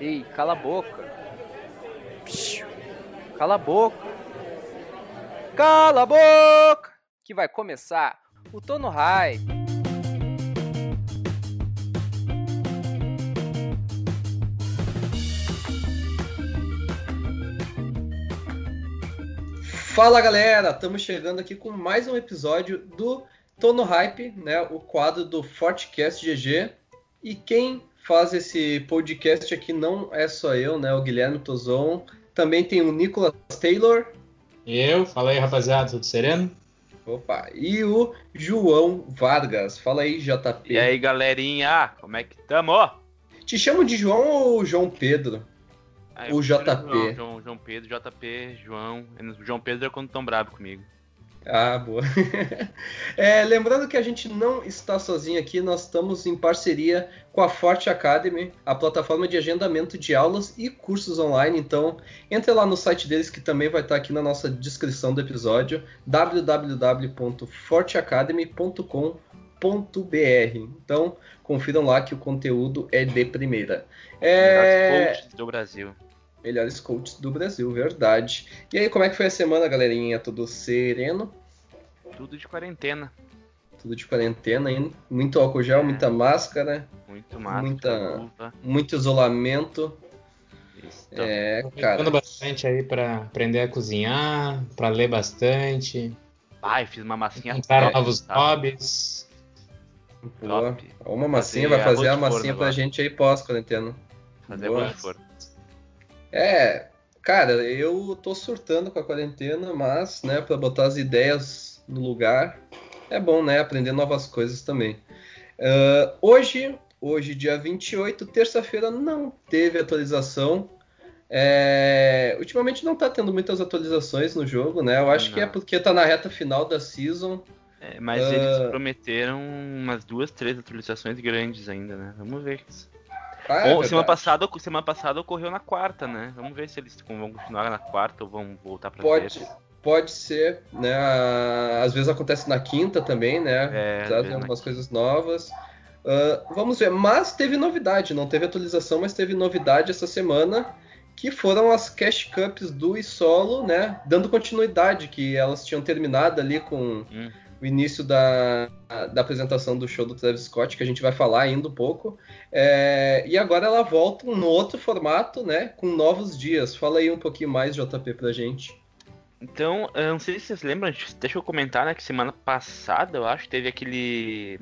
Ei, cala a boca. Cala a boca. Cala a boca! Que vai começar o Tono Hype. Fala galera, estamos chegando aqui com mais um episódio do Tono Hype, né? O quadro do Fortcast GG. E quem faz esse podcast aqui não é só eu, né? O Guilherme Tozon. Também tem o Nicolas Taylor. Eu, fala aí rapaziada, tudo sereno? Opa, e o João Vargas. Fala aí, JP. E aí, galerinha, como é que tamo? Te chamam de João ou João Pedro? Ah, O JP. João, João Pedro, JP, João. João Pedro é quando tão bravo comigo. Ah, boa. É, lembrando que a gente não está sozinho aqui, nós estamos em parceria com a Forte Academy, a plataforma de agendamento de aulas e cursos online. Então, entre lá no site deles que também vai estar aqui na nossa descrição do episódio, www.forteacademy.com.br. Então, confiram lá que o conteúdo é de primeira. É... Do Brasil. Melhores coaches do Brasil, verdade. E aí, como é que foi a semana, galerinha? Tudo sereno? Tudo de quarentena. Tudo de quarentena ainda. Muito álcool gel, É. muita máscara, Muito massa, Muita- luva. muito isolamento. Isso. É, cara. bastante aí pra aprender a cozinhar, pra ler bastante, Ai, fiz uma massinha encontrar novos tá? hobbies. Boa. Uma massinha, Fazer vai fazer a massinha pra agora. gente aí pós-quarentena. Fazer Boa. arroz de forno. É, cara, eu tô surtando com a quarentena, mas, né, pra botar as ideias no lugar, é bom, né, aprender novas coisas também. Ah, hoje, hoje, dia 28, terça-feira, não teve atualização. É, ultimamente não tá tendo muitas atualizações no jogo, né? Eu acho que é Não. porque tá na reta final da season. É, mas Ah. eles prometeram umas duas, três atualizações grandes ainda, né? Vamos ver. Ah, é Bom, semana verdade. passada, semana passada ocorreu na quarta, né? Vamos ver se eles vão continuar na quarta ou vão voltar pra Pode, terça. pode ser, né? Ah, Às vezes acontece na quinta também, né? É, Trazem na algumas coisas novas. Ah, vamos ver, mas teve novidade, não teve atualização, mas teve novidade essa semana, que foram as Cash Cups do e solo, né? Dando continuidade, que elas tinham terminado ali com Hum. O início da, da apresentação do show do Travis Scott, que a gente vai falar ainda um pouco. É, e agora ela volta no outro formato, né? Com novos dias. Fala aí um pouquinho mais, JP, pra gente. Então, eu não sei se vocês lembram, deixa eu comentar, né, que semana passada, eu acho, teve aquele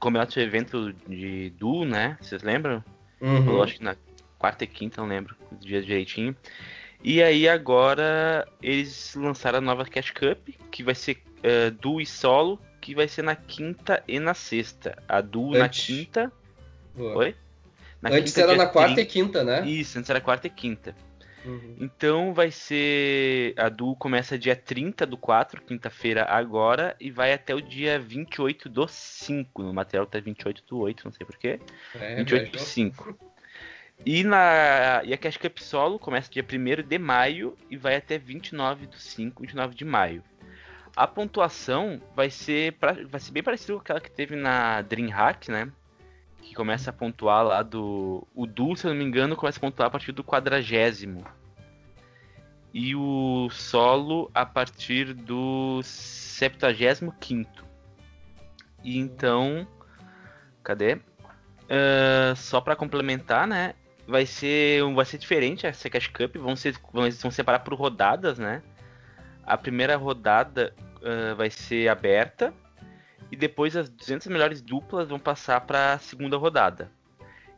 campeonato de evento de Du, né? Vocês lembram? Uhum. Eu acho que na quarta e quinta, não lembro os dias direitinho. E aí agora eles lançaram a nova Cash Cup, que vai ser eh, Du e solo, que vai ser na quinta e na sexta. A Du na Antes- quinta. Boa. Oi? Na Antes quinta, era na quarta 30. e quinta, né? Isso, antes era quarta e quinta. Uhum. Então vai ser. A Du começa dia 30 do 4, quinta-feira agora, e vai até o dia 28 do 5. No material tá 28 do 8, não sei porquê. É, 28 do viajou. 5. E, na, e a Cash Cup Solo começa dia 1 de maio e vai até 29 do 5, 29 de maio. A pontuação vai ser, pra- vai ser bem parecida com aquela que teve na DreamHack, né? Que começa a pontuar lá do. O Du, se eu não me engano, começa a pontuar a partir do quadragésimo. E o solo a partir do 75. E então. Cadê? Ah, só pra complementar, né? Vai ser, vai ser diferente essa Cash Cup. Vão, ser, vão, vão separar por rodadas, né? A primeira rodada ah, vai ser aberta. E depois as 200 melhores duplas vão passar para a segunda rodada.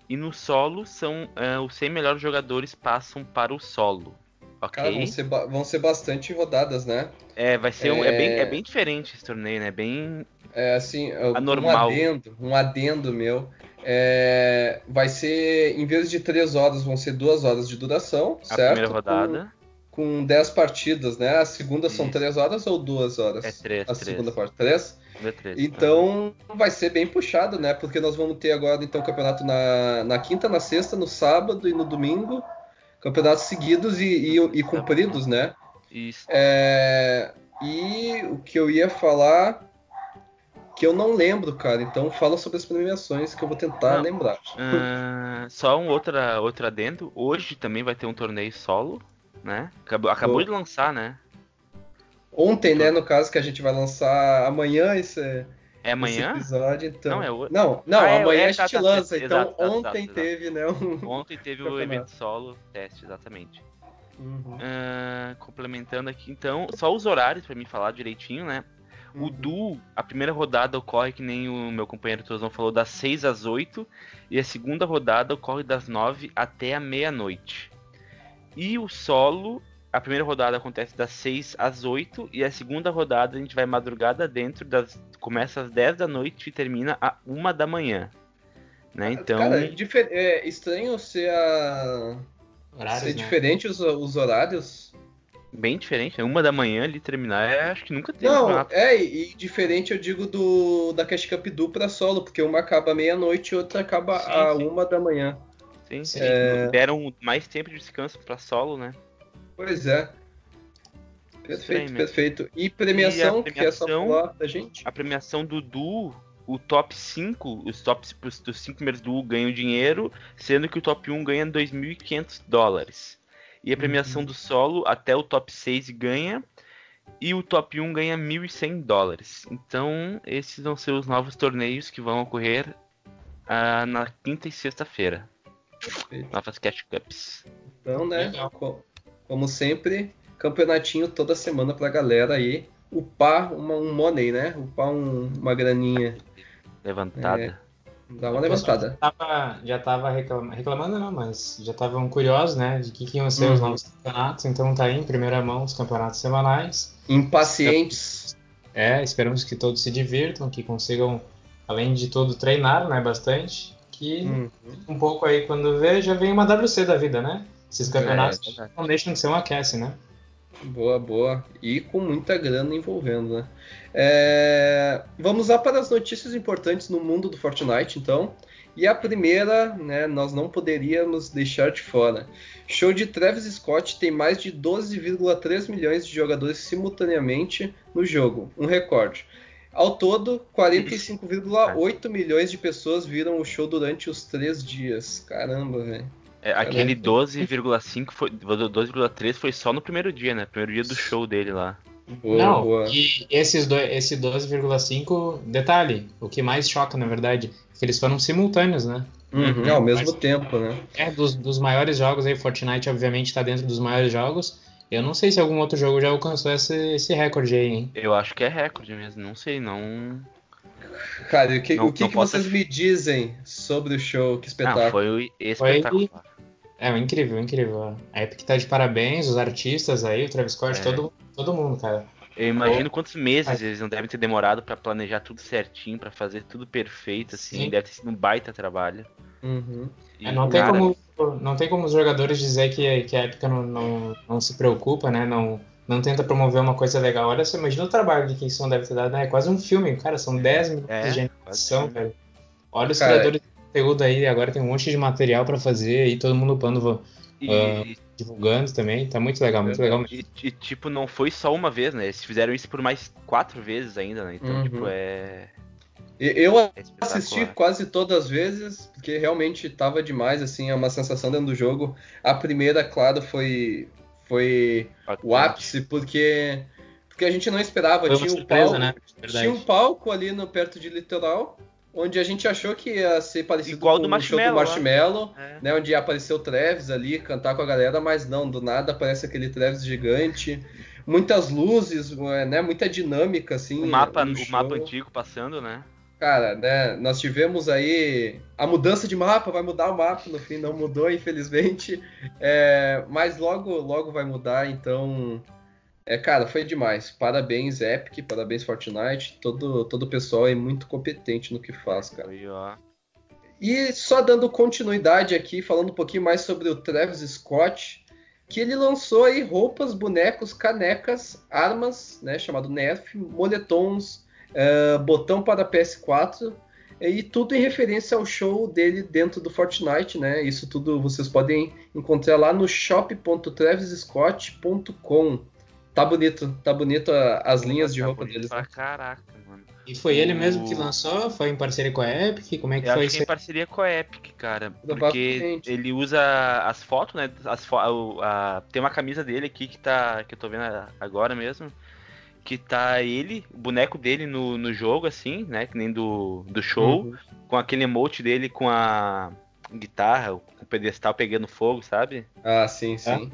E no solo, são ah, os 100 melhores jogadores passam para o solo. Ok? Cara, vão ser, vão ser bastante rodadas, né? É, vai ser um- é... É- bem, é bem diferente esse torneio, né? Bem. É assim, um Anormal. adendo, um adendo meu. É, vai ser, em vez de três horas, vão ser duas horas de duração, A certo? primeira rodada. Com, com 10 partidas, né? A segunda são Isso. três horas ou duas horas? É três, A três. segunda parte, três? Segunda, três. Então vai ser bem puxado, né? Porque nós vamos ter agora então campeonato na, na quinta, na sexta, no sábado e no domingo. Campeonatos seguidos e, e, e cumpridos, né? Isso. É, e o que eu ia falar que eu não lembro, cara. Então fala sobre as premiações que eu vou tentar Não. lembrar. Ah, só um outra, outro adendo. Hoje também vai ter um torneio solo, né? Acabou, acabou de lançar, né? Ontem, né, no caso que a gente vai lançar amanhã esse, É esse amanhã? episódio, então. Não, é o- Não, não, Ah, é, amanhã é, a gente tá, tá, lança. tá, então exato, exato, ontem exato, teve, né, um... Ontem teve o evento solo, teste, exatamente. Uhum, Ah, complementando aqui, então, só os horários pra mim falar direitinho, né? O uhum. duo, a primeira rodada ocorre, que nem o meu companheiro Tozão falou, das 6 às 8, e a segunda rodada ocorre das 9 até a meia-noite. E o solo, a primeira rodada acontece das 6 às 8, e a segunda rodada a gente vai madrugada dentro, das, começa às 10 da noite e termina a 1 da manhã. Né? Então, Cara, é difer- é estranho ser, a... Horários, ser né? diferente os, os horários. bem diferente, né? Uma da manhã ali terminar, é, acho que nunca teve Não, campeonato. é, e diferente eu digo do da Cash Cup dupla solo, porque uma acaba meia-noite e outra acaba Sim, a sim. uma da manhã. Sim, Sim. É. Deram mais tempo de descanso pra solo, né? Pois é. Perfeito, Estranho perfeito. E premiação, E a que é premiação- falar da gente? a premiação do Du, o top 5, os tops dos 5 primeiros Du ganham dinheiro, sendo que o top 1 ganha 2.500 dólares. E a premiação do solo, até o top 6 ganha, e o top 1 ganha 1.100 dólares. Então, esses vão ser os novos torneios que vão ocorrer ah, na quinta e sexta-feira. Perfeito. Novas Cash Cups. Então, né, Legal. como sempre, campeonatinho toda semana pra galera aí upar uma, um money, né? Upar um- uma graninha. Levantada. Dá uma levantada. Tava- já tava reclamando, reclamando não, mas já estavam curiosos, né, de que, que iam ser os Uhum. novos campeonatos, então tá aí em primeira mão os campeonatos semanais. Impacientes. É, esperamos que todos se divirtam, que consigam, além de tudo, treinar, né, bastante, que Hum. um pouco aí, quando vê, já vem uma WC da vida, né? Esses campeonatos É, não deixam de ser um aquece, né? Boa, boa. E com muita grana envolvendo, né? É, Vamos lá para as notícias importantes no mundo do Fortnite, então. E a primeira, né, nós não poderíamos deixar de fora. Show de Travis Scott tem mais de 12,3 milhões de jogadores simultaneamente no jogo, um recorde. Ao todo, 45,8 milhões de pessoas viram o show durante os três dias. Caramba, velho. É, aquele 12,5 foi 12,3 foi só no primeiro dia, né? Primeiro dia do show dele lá. Boa, não, boa. e esses dois, esse 12,5, detalhe, o que mais choca, na verdade, é que eles foram simultâneos, né? Uhum, ao mesmo Mas- tempo, né? É, dos, dos maiores jogos aí, Fortnite obviamente tá dentro dos maiores jogos. Eu não sei se algum outro jogo já alcançou esse, esse recorde aí, hein? Eu acho que é recorde mesmo, não sei, não. Cara, o que, Não- o que, que vocês me dizem sobre o show? Que Não, espetáculo. foi espetacular. É, incrível, incrível. A Epic tá de parabéns, os artistas aí, o Travis Scott, É. todo, todo mundo, cara. Eu imagino quantos meses eles não devem ter demorado pra planejar tudo certinho, pra fazer tudo perfeito, assim. Sim. Deve ter sido um baita trabalho. Uhum. E, É, não, tem cara, como, não tem como os jogadores dizer que, que a Epic não, não, não se preocupa, né? Não, não tenta promover uma coisa legal. Olha só, imagina o trabalho de quem não deve ter dado, né? É quase um filme, cara, são 10 minutos É, de animação, velho. Olha os Cara, criadores de conteúdo aí, agora tem um monte de material pra fazer aí, todo mundo upando, E, Ah, divulgando também. Tá muito legal, muito legal mesmo. e- e, tipo, não foi só uma vez, né? Eles fizeram isso por mais quatro vezes ainda, né? Então, Uhum. tipo, é. Eu é assisti quase todas as vezes, porque realmente tava demais, assim, é uma sensação dentro do jogo. A primeira, claro, foi, foi o ápice, porque, porque a gente não esperava. Foi tinha um surpresa, palco, né? Tinha um palco ali no, perto de Litoral, onde a gente achou que ia ser parecido Igual com o show do Marshmello, lá. Marshmello. É. né, onde ia aparecer o Travis ali, cantar com a galera, mas não, do nada aparece aquele Travis gigante, muitas luzes, né, muita dinâmica, assim. O mapa, o show. mapa antigo passando, né? Cara, né, nós tivemos aí a mudança de mapa, vai mudar o mapa, no fim não mudou, infelizmente, É, mas logo, logo vai mudar, então... É, cara, foi demais. Parabéns, Epic, parabéns, Fortnite. Todo, todo o pessoal é muito competente no que faz, cara. Aí, ó. E só dando continuidade aqui, falando um pouquinho mais sobre o Travis Scott, que ele lançou aí roupas, bonecos, canecas, armas, né, chamado Nerf, moletons, eh, botão para PS4 e tudo em referência ao show dele dentro do Fortnite, né? Isso tudo vocês podem encontrar lá no shop.travisscott.com. Tá bonito, tá bonito a- as linhas de Tá roupa deles. Pra caraca, mano. E foi ele O- mesmo que lançou? Foi em parceria com a Epic? Como é que Eu foi acho que é isso? em parceria com a Epic, cara. Porque ele usa as fotos, né? As fo o- a- tem uma camisa dele aqui que tá. que eu tô vendo a- agora mesmo. Que tá ele, o boneco dele no, no jogo, assim, né? Que nem do, do show. Uhum. Com aquele emote dele com a guitarra, com o pedestal pegando fogo, sabe? Ah, sim, sim.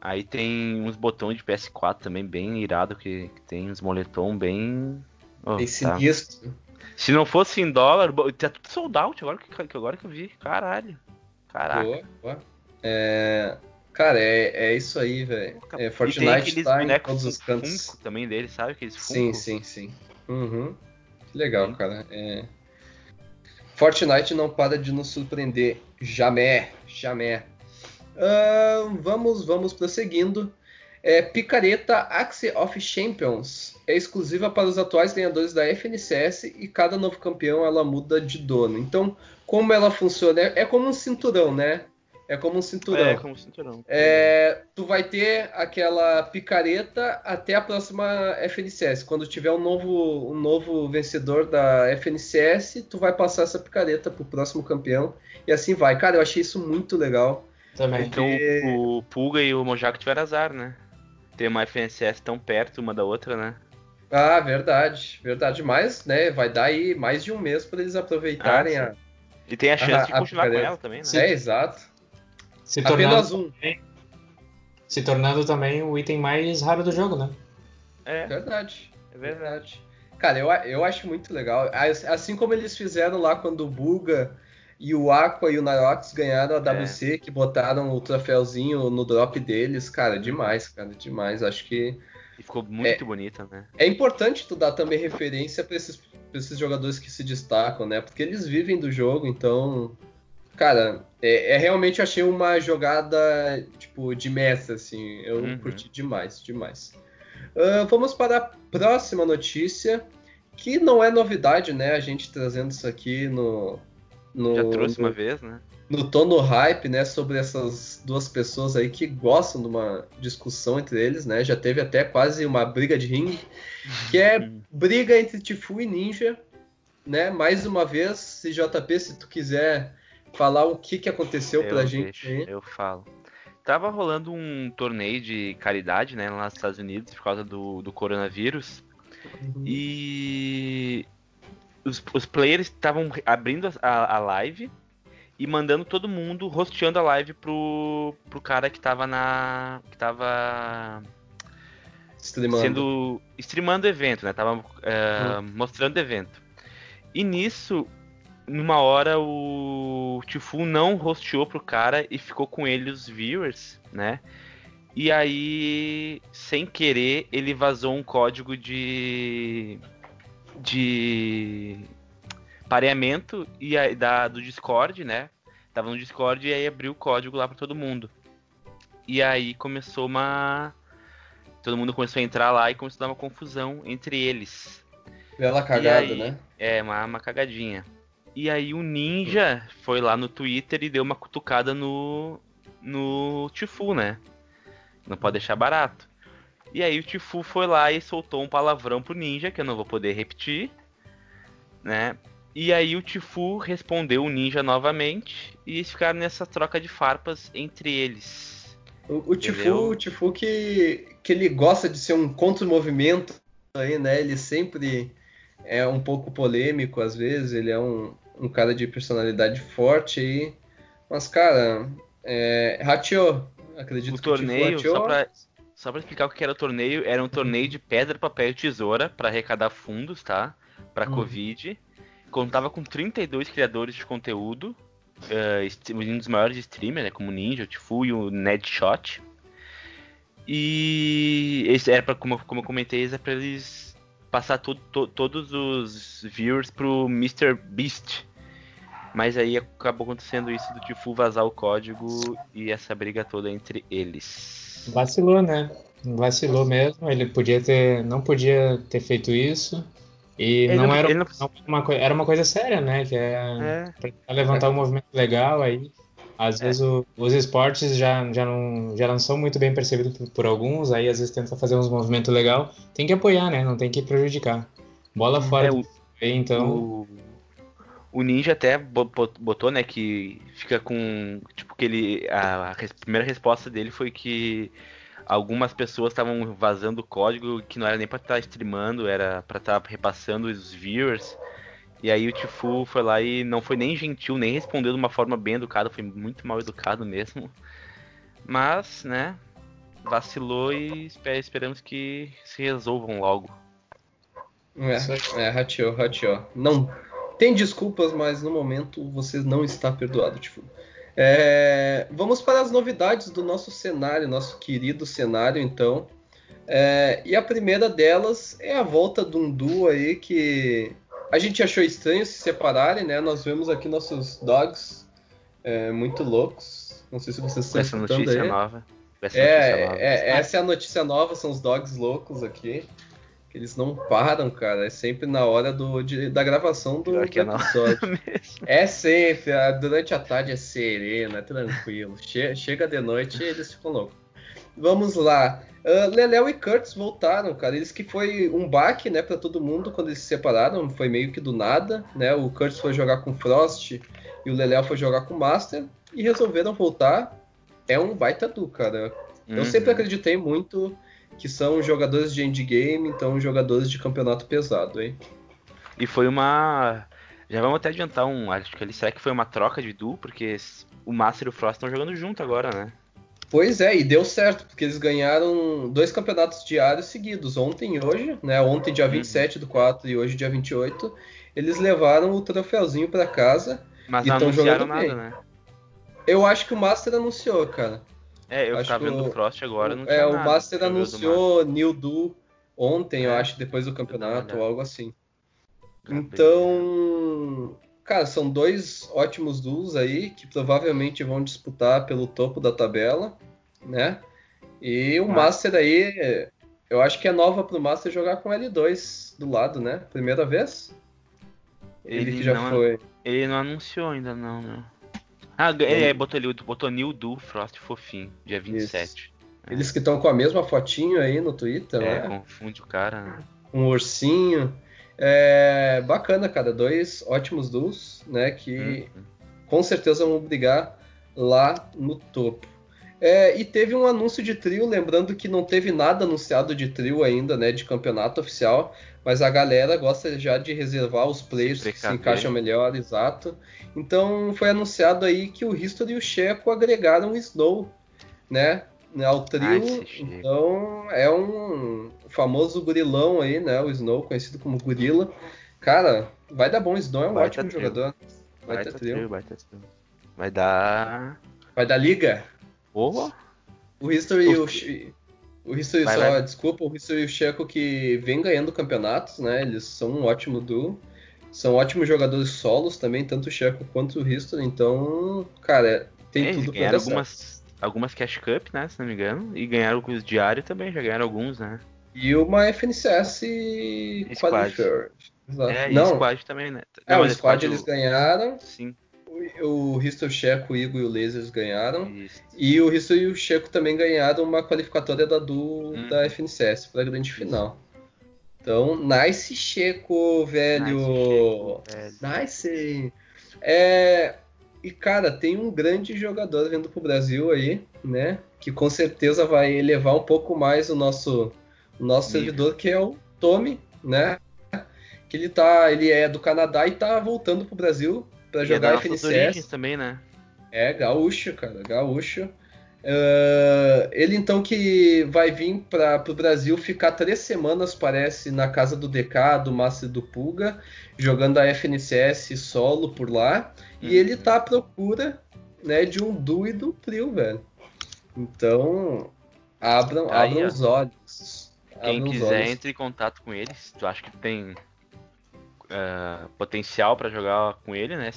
Aí tem uns botões de PS4 também bem irado, que, que tem uns moletom bem. Oh, Bem tá. sinistro. Se não fosse em dólar, tá tudo sold out agora que, que- agora que eu vi. Caralho. Caraca. Boa, boa. É, Cara, é, é isso aí, velho. É, tem Fortnite tá em todos os cantos. Funko também dele, sabe? Aqueles Sim, Funko. sim, sim. Uhum. Que legal, cara. É... Fortnite não para de nos surpreender. Jamais, jamais. Ahn, vamos, vamos prosseguindo. É, Picareta Axe of Champions é exclusiva para os atuais ganhadores da FNCS e cada novo campeão ela muda de dono. Então, como ela funciona? É, é como um cinturão, né? É como um cinturão. É, como cinturão. É, tu vai ter aquela picareta até a próxima FNCS. Quando tiver um novo, um novo vencedor da FNCS, tu vai passar essa picareta pro próximo campeão. E assim vai. Cara, eu achei isso muito legal. Também. Então porque- o Pulga e o Mojaco tiveram azar, né? Ter uma FNCS tão perto uma da outra, né? Ah, verdade. Verdade. Mas, né, vai dar aí mais de um mês para eles aproveitarem Ah, a. E tem a chance Ah, de a continuar com ela também, né? Sim. É, exato. Se tornando, Apenas um. se tornando também o item mais raro do jogo, né? É, Verdade. é verdade. Cara, eu, eu acho muito legal. As- Assim como eles fizeram lá quando o Buga e o Aqua e o Narox ganharam a WC, que botaram o troféuzinho no drop deles. Cara, demais, cara, demais. Acho que E ficou muito bonita, né? é importante tu dar também referência pra esses, pra esses jogadores que se destacam, né? Porque eles vivem do jogo, então. Cara, é, é realmente achei uma jogada, tipo, de mestre, assim. Eu Uhum. curti demais, demais. Ah, vamos para a próxima notícia, que não é novidade, né? A gente trazendo isso aqui no. no Já trouxe no, uma vez, né? no tono hype, né, sobre essas duas pessoas aí que gostam de uma discussão entre eles, né? Já teve até quase uma briga de ringue, que é briga entre Tifu e Ninja, né? Mais uma vez, CJP, se tu quiser falar o que que aconteceu pra eu gente deixo, aí. eu falo. Tava rolando um torneio de caridade, né, lá nos Estados Unidos, por causa do, do coronavírus. Uhum. E os, os players estavam abrindo a, a live e mandando todo mundo, rosteando a live pro, pro cara que tava na. que tava Streamando. sendo. streamando o evento, né? Tava é, mostrando o evento. E nisso, numa hora, o Tifu não rosteou pro cara e ficou com ele os viewers, né? E aí, sem querer, ele vazou um código de. de. pareamento e aí, da, do Discord, né? Tava no Discord e aí abriu o código lá pra todo mundo. E aí começou uma. Todo mundo começou a entrar lá e começou a dar uma confusão entre eles. Bela cagada, aí- né? É, uma, uma cagadinha. E aí o Ninja foi lá no Twitter e deu uma cutucada no. no Tifu, né? Não pode deixar barato. E aí o Tifu foi lá e soltou um palavrão pro Ninja, que eu não vou poder repetir, né? E aí o Tifu respondeu o Ninja novamente e eles ficaram nessa troca de farpas entre eles. O, o Tifu, o Tifu que, que ele gosta de ser um contra-movimento aí, né? Ele sempre é um pouco polêmico às vezes, ele é um, um cara de personalidade forte aí. Mas, cara, é, rateou. Acredito O que o torneio, rateou. só pra, só pra explicar o que era o torneio, era um torneio de pedra, papel e tesoura pra arrecadar fundos, tá? Pra Uhum. Covid. Contava com 32 criadores de conteúdo, st- um dos maiores streamers, né? Como o Ninja, o Tifu e o Nedshot. E esse era pra, como, como eu comentei, é pra eles passar to- to- todos os viewers pro Mr. Beast. Mas aí acabou acontecendo isso do Tifu vazar o código e essa briga toda entre eles. Vacilou, né? Vacilou mesmo. Ele podia ter, não podia ter feito isso. E Ele não, era não- não uma coisa, era uma coisa séria, né? Que é, É. levantar um movimento legal aí. Às vezes o- os esportes já, já, não, já não são muito bem percebidos por, por alguns, aí às vezes tenta fazer uns movimentos legal. Tem que apoiar, né? Não tem que prejudicar. Bola fora É, o- então. O, o Ninja até bo- bo- botou, né, que fica com. Tipo, que ele. A, a primeira resposta dele foi que algumas pessoas estavam vazando código que não era nem pra estar streamando, era pra estar repassando os viewers. E aí o Tifu foi lá e não foi nem gentil, nem respondeu de uma forma bem educada, foi muito mal educado mesmo. Mas, né, vacilou e espe- esperamos que se resolvam logo. É, é, rateou. Não, tem desculpas, mas no momento você não está perdoado, tipo. É, vamos para as novidades do nosso cenário, nosso querido cenário, então. É, e a primeira delas é a volta de um duo aí que a gente achou estranho se separarem, né? Nós vemos aqui nossos dogs é, muito loucos. Não sei se vocês estão essa notícia aí. nova. Essa notícia É, nova. é, essa é a notícia nova, são os dogs loucos aqui. Eles não param, cara. É sempre na hora do, de- da gravação do, do não. episódio. É sempre, durante a tarde é sereno, é tranquilo. Che- chega de noite e eles ficam loucos. Vamos lá. Ah, Leléo e Kurtz voltaram, cara. Eles que foi um baque, né, pra todo mundo quando eles se separaram. Foi meio que do nada, né? O Kurtz foi jogar com Frost e o Leléo foi jogar com Master e resolveram voltar. É um baita du, cara. Eu Uhum. sempre acreditei muito que são jogadores de endgame, então jogadores de campeonato pesado, hein? E foi uma. Já vamos até adiantar um. Acho que ele será que foi uma troca de duo, porque o Master e o Frost estão jogando junto agora, né? Pois é, e deu certo, porque eles ganharam dois campeonatos diários seguidos, ontem e hoje, né? Ontem, dia 27 do 4 e hoje, dia 28. Eles levaram o troféuzinho pra casa. Mas E não anunciaram nada, bem. né? Eu acho que o Master anunciou, cara. É, eu Acho tava que vendo o- Frost agora, não é, o nada. Master eu do anunciou New Du ontem, eu É. acho, depois do campeonato, ou algo assim. Então, cara, são dois ótimos duos aí que provavelmente vão disputar pelo topo da tabela, né? E o Ah. Master aí, eu acho que é nova pro Master jogar com L2 do lado, né? Primeira vez? Ele, Ele que já não- foi. Ele não anunciou ainda, não, não. Ah, é, botou ali, botou New Du Frost fofinho, dia 27. Eles que estão com a mesma fotinho aí no Twitter, É, né? confunde o cara. né? um ursinho. É bacana, cara. Dois ótimos duos, né? Que Uhum. com certeza vão brigar lá no topo. É, e teve um anúncio de trio, lembrando que não teve nada anunciado de trio ainda, né? De campeonato oficial, mas a galera gosta já de reservar os players que se encaixam melhor, exato. Então foi anunciado aí que o History e o Checo agregaram o Snow, né? Ao trio. Ai, então é um famoso gurilão aí, né? O Snow, conhecido como gorila. Cara, vai dar bom. O Snow é um ótimo jogador. Vai, Vai ter trio. trio, vai ter trio. Vai dar. Vai dar liga. Oh, O History e o, o History Vai, só, vai. desculpa, o History e o Checo que vem ganhando campeonatos, né? Eles são um ótimo duo. São ótimos jogadores solos também, tanto o Checo quanto o History. Então, cara, tem é, eles tudo pra dar algumas, algumas Cash Cup, né? Se não me engano. E ganharam com os diários também, já ganharam alguns, né? E uma FNCS Squad. Qualifier. Exato. É, e Não, Squad também, né? é, Não, o mas Squad eles ganharam. Sim, O, o History, o Checo, o Igor e o Lasers ganharam. isso. E o Risto e o Checo também ganharam uma qualificatória da Du Hum. da FNCS para a grande final. Então, nice Checo, velho. Nice, velho. Nice. É, e cara, tem um grande jogador vindo pro Brasil aí, né? Que com certeza vai elevar um pouco mais o nosso, o nosso servidor, que é o Tommy, né? Que ele tá, ele é do Canadá e tá voltando pro Brasil para é jogar nossas FNCS. também, né? É, gaúcho, cara, gaúcho. Ah, ele então que vai vir para o Brasil ficar três semanas, parece, na casa do DK, do Massa e do Puga, jogando a FNCS solo por lá. Hum. E ele tá à procura né, de um duo e do trio, velho. Então, abram, Tá aí, abram os olhos. Quem Abram quiser, olhos. entre em contato com ele. Se tu acha que tem ah, potencial pra jogar com ele, né?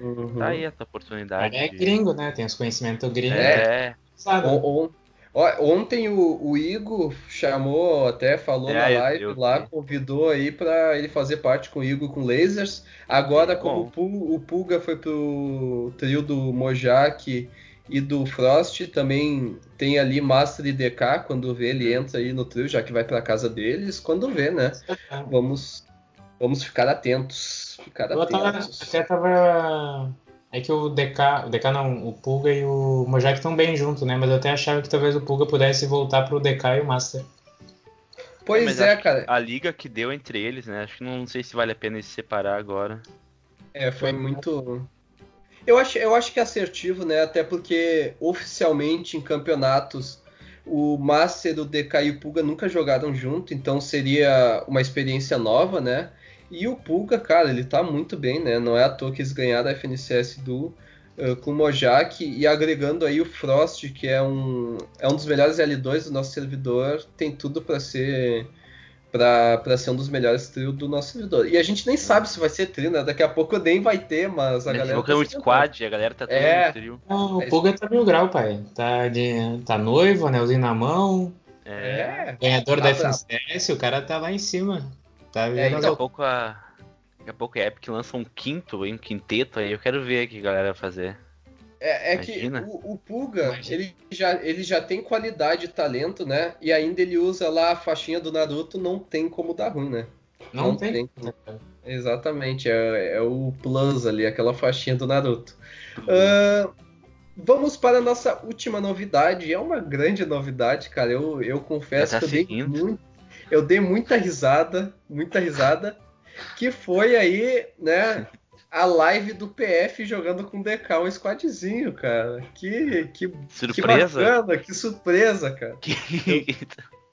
Uhum. Tá aí a tua oportunidade. É de- gringo, né? Tem os conhecimentos gringos. É, sabe? Ó, ontem o, o Igor chamou, até falou É, na eu- live eu lá, vi. convidou aí pra ele fazer parte com o Igor com lasers. Agora, como o, Pu- o Pulga foi pro trio do Mojak e do Frost, também tem ali Master e DK, quando vê ele entra aí no trio, já que vai pra casa deles, quando vê, né? Vamos, Vamos ficar atentos. Ficar Eu tava, atentos. até tava. É que o DK, o DK não, o Pulga e o Mojak estão bem juntos, né? Mas eu até achava que talvez o Pulga pudesse voltar pro DK e o Master. Pois Mas é, que cara. A liga que deu entre eles, né? Acho que não sei se vale a pena se separar agora. É, foi muito. Eu acho, eu acho que é assertivo, né? Até porque oficialmente em campeonatos o Master, o DK e o Pulga nunca jogaram junto, então seria uma experiência nova, né? E o Pulga, cara, ele tá muito bem, né? Não é à toa que eles ganharam a FNCS do uh, com o Mojak e agregando aí o Frost, que é um, é um dos melhores L2 do nosso servidor, tem tudo para ser para ser um dos melhores trio do nosso servidor. E a gente nem sabe se vai ser trio, né? Daqui a pouco nem vai ter, mas a Né, galera. Um tá se squad, a galera tá todo É. no trio. Não, É o Pulga tá mil grau, pai. Tá, de, tá noivo, anelzinho na mão, É. É, ganhador Tá da. FNCS, o cara tá lá em cima. Tá as Daqui a pouco a. Daqui a pouco a Epic lança um quinto, hein, um quinteto aí. Eu quero ver o que a galera vai fazer. É, é que o, o Imagina. ele já, ele já tem qualidade e talento, né? E ainda ele usa lá a faixinha do Naruto, não tem como dar ruim, né? Não, não tem. tem. Exatamente, é, é o plus ali, aquela faixinha do Naruto. Ah, vamos para a nossa última novidade. É uma grande novidade, cara. Eu, eu confesso tá que eu dei, muito, eu dei muita risada, muita risada, que foi aí, né? A live do PF jogando com DK, um squadzinho, cara. Que, que, Surpresa? que bacana, que surpresa, cara. Que-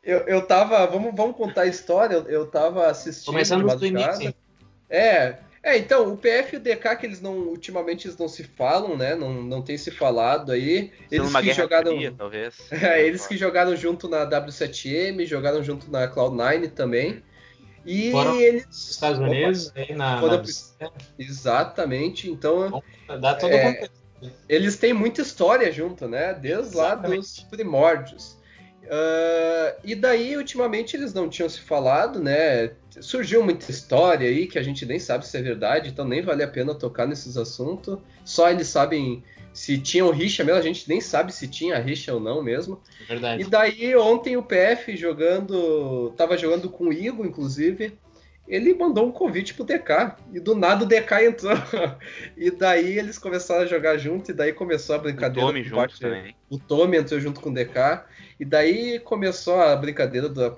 Eu, eu tava. Vamos, vamos contar a história. Eu, eu tava assistindo. Começando de do início. É. É, então, o PF e o DK, que eles não. Ultimamente eles não se falam, né? Não, não tem se falado aí. Eles que jogaram. fria, talvez. É, eles que jogaram junto na W7M, jogaram junto na Cloud9 também. E Foram- eles. Os Estados Unidos, aí na. Foram na- Exatamente. Então, Dá todo É, contexto. eles têm muita história junto, né? Desde lá Exatamente. dos primórdios. Ah, e daí, ultimamente, eles não tinham se falado, né? Surgiu muita história aí que a gente nem sabe se é verdade, então nem vale a pena tocar nesses assuntos. Só eles sabem se tinham rixa mesmo, a gente nem sabe se tinha rixa ou não mesmo. E Verdade. daí, ontem o PF jogando. Tava jogando com o Igor, inclusive. Ele mandou um convite pro DK. E do nada o DK entrou. E daí eles começaram a jogar junto. E daí começou a O brincadeira. Tommy por junto parte- também. O Tommy entrou junto com o DK. E daí começou a brincadeira da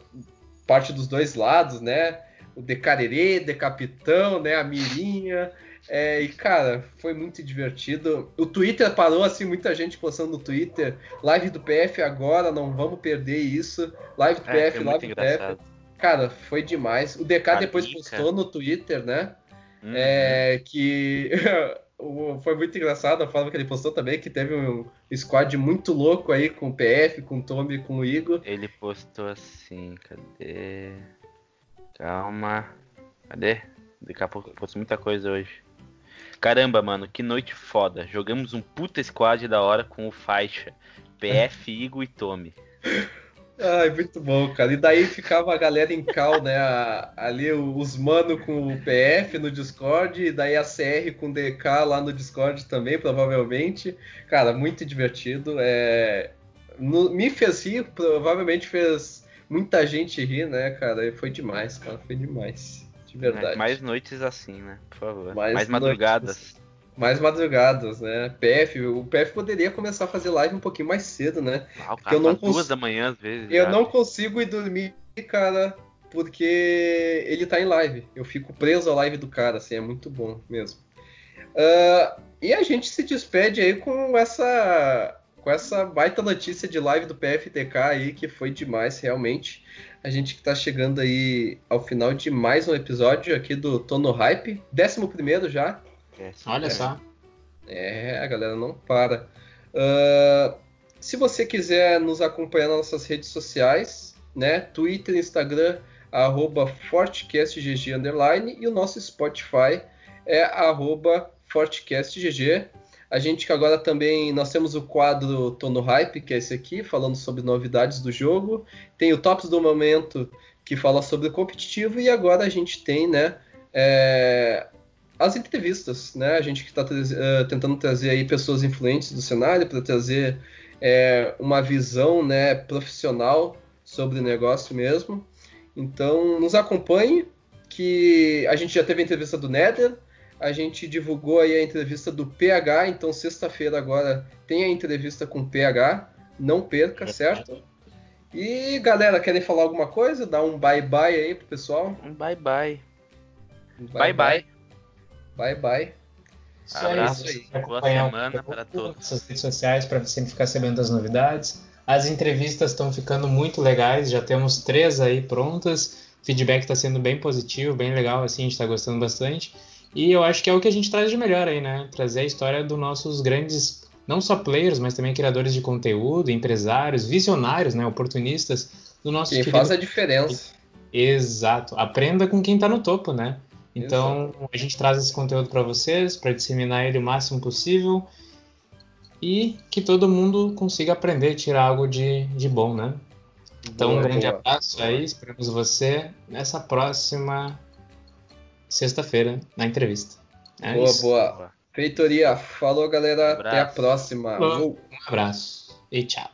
parte dos dois lados, né? O Decarerê, Decapitão, né? A Mirinha. É, e cara, foi muito divertido. O Twitter parou assim, muita gente postando no Twitter. Live do PF agora, não vamos perder isso. Live do É, PF, live do PF. Cara, foi demais. O DK A depois Mica. postou no Twitter, né? Uhum. É, que foi muito engraçado a forma que ele postou também, que teve um squad muito louco aí com o PF, com o Tommy com o Igor. Ele postou assim, cadê? Calma. Cadê? Daqui a pouco postou muita coisa hoje. Caramba, mano, que noite foda. Jogamos um puta squad da hora com o faixa. PF, Igor e Tommy. Ai, muito bom, cara. E daí ficava a galera em cal, né? a- ali os mano com o PF no Discord, e daí a CR com o DK lá no Discord também, provavelmente. Cara, muito divertido. É... no- me fez rir, provavelmente fez muita gente rir, né, cara? E foi demais, cara. Foi demais. De verdade. Mais noites assim, né? Por favor. Mais Mais, noites madrugadas. Mais madrugadas, né? PF, o PF poderia começar a fazer live um pouquinho mais cedo, né? Ah, o eu cara não duas cons- da manhã às vezes. Eu já. não consigo ir dormir, cara, porque ele tá em live. Eu fico preso à live do cara, assim, é muito bom mesmo. Ah, e a gente se despede aí com essa com essa baita notícia de live do PFTK aí, que foi demais, realmente. A gente que tá chegando aí ao final de mais um episódio aqui do Tono Hype, décimo primeiro já. É, sim, Olha é. só. É, a galera não para. Ah, se você quiser nos acompanhar nas nossas redes sociais, né? Twitter, Instagram, arroba FortCastGG underline, e o nosso Spotify é arroba FortCastGG. A gente que agora também, nós temos o quadro Tono Hype, que é esse aqui, falando sobre novidades do jogo. Tem o Tops do Momento, que fala sobre o competitivo, e agora a gente tem, né, é, as entrevistas, né? A gente que está tentando trazer aí pessoas influentes do cenário para trazer é, uma visão, né, profissional sobre o negócio mesmo. Então, nos acompanhe, que a gente já teve a entrevista do Nether, a gente divulgou aí a entrevista do PH, então sexta-feira agora tem a entrevista com o PH, não perca, certo? E galera, querem falar alguma coisa? Dar um bye bye aí pro pessoal? Um bye bye. Bye. Isso Abraço. aí, você Boa semana para todos. Nossas redes sociais para sempre ficar sabendo das novidades. As entrevistas estão ficando muito legais, já temos três aí prontas. O feedback está sendo bem positivo, bem legal, assim, a gente está gostando bastante. E eu acho que é o que a gente traz de melhor aí, né? Trazer a história dos nossos grandes, não só players, mas também criadores de conteúdo, empresários, visionários, né? Oportunistas do nosso Quem querido faz a diferença. Exato. Aprenda com quem está no topo, né? Então, a gente traz esse conteúdo para vocês, para disseminar ele o máximo possível e que todo mundo consiga aprender, tirar algo de, de bom, né? Então, Boa, um grande boa. abraço aí, esperamos você nessa próxima sexta-feira na entrevista. É Boa, isso. boa. Feitoria, falou galera, Abraço. até a próxima. Um abraço e tchau.